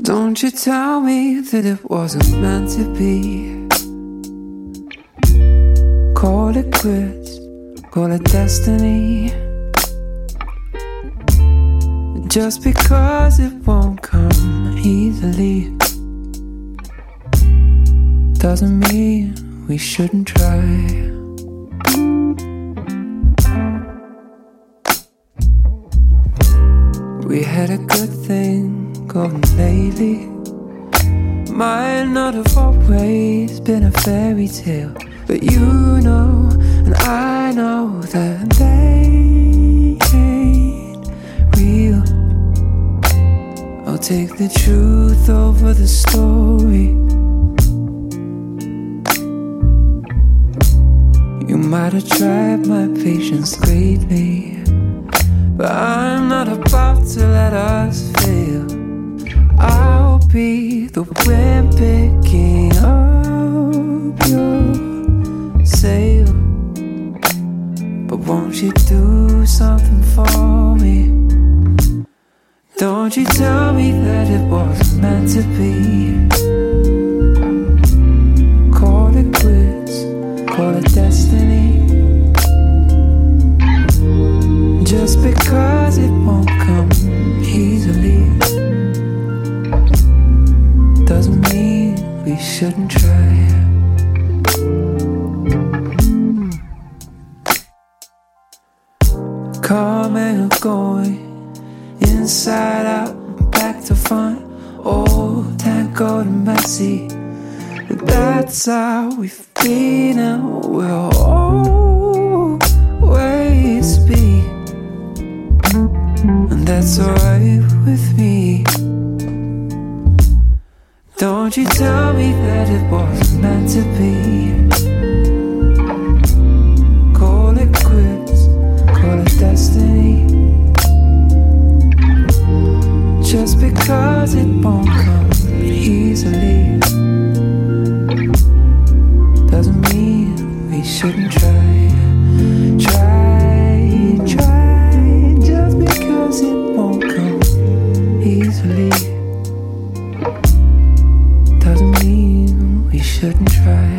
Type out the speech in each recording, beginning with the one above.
Don't you tell me that it wasn't meant to be. Call it quits, call it destiny. Just because it won't come easily doesn't mean we shouldn't try. We had a good thing going lately. Might not have always been a fairy tale, but you know, and I know that they ain't real. I'll take the truth over the story. You might have tried my patience greatly. But I'm not about to let us fail. Be the wind picking up your sail. But won't you do something for me? Don't you tell me that it wasn't meant to be. Call it quits, call it destiny. Just because it won't come easily shouldn't try. Coming and going, inside out, back to front, oh, old tango and messy. That's how we've been and we'll always be. And that's alright with me. You tell me that it wasn't meant to be. Call it quits, call it destiny. Just because it won't come shouldn't try.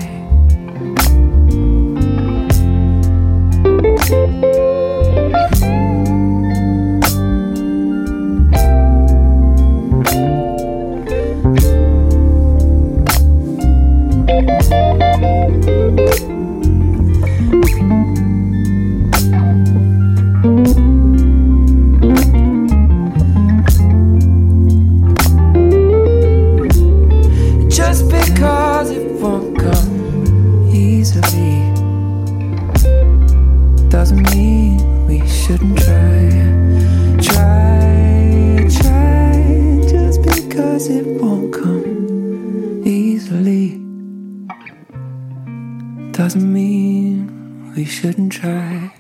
Doesn't mean we shouldn't try.